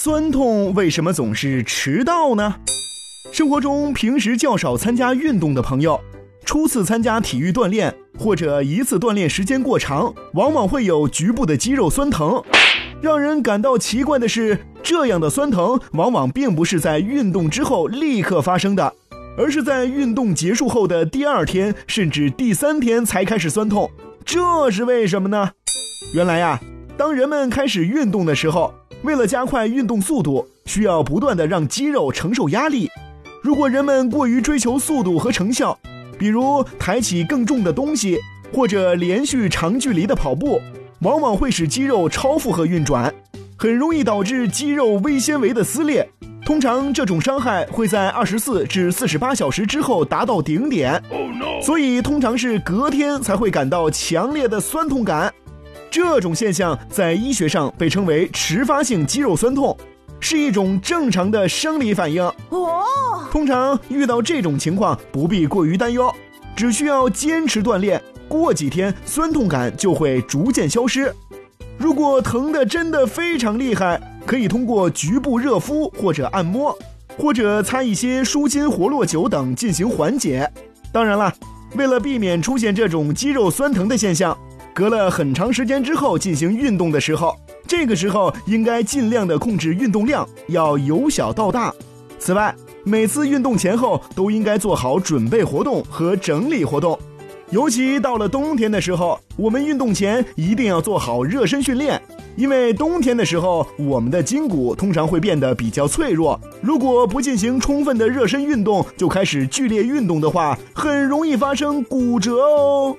酸痛为什么总是迟到呢？生活中平时较少参加运动的朋友，初次参加体育锻炼或者一次锻炼时间过长，往往会有局部的肌肉酸疼。让人感到奇怪的是，这样的酸疼往往并不是在运动之后立刻发生的，而是在运动结束后的第二天甚至第三天才开始酸痛。这是为什么呢？原来呀，当人们开始运动的时候，为了加快运动速度，需要不断的让肌肉承受压力。如果人们过于追求速度和成效，比如抬起更重的东西，或者连续长距离的跑步，往往会使肌肉超负荷运转，很容易导致肌肉微纤维的撕裂。通常这种伤害会在二十四至四十八小时之后达到顶点，所以通常是隔天才会感到强烈的酸痛感。这种现象在医学上被称为迟发性肌肉酸痛，是一种正常的生理反应。哦，通常遇到这种情况不必过于担忧，只需要坚持锻炼，过几天酸痛感就会逐渐消失。如果疼的真的非常厉害，可以通过局部热敷或者按摩，或者擦一些舒筋活络酒等进行缓解。当然了，为了避免出现这种肌肉酸疼的现象。隔了很长时间之后进行运动的时候，这个时候应该尽量的控制运动量，要由小到大。此外，每次运动前后都应该做好准备活动和整理活动，尤其到了冬天的时候，我们运动前一定要做好热身训练，因为冬天的时候我们的筋骨通常会变得比较脆弱，如果不进行充分的热身运动就开始剧烈运动的话，很容易发生骨折哦。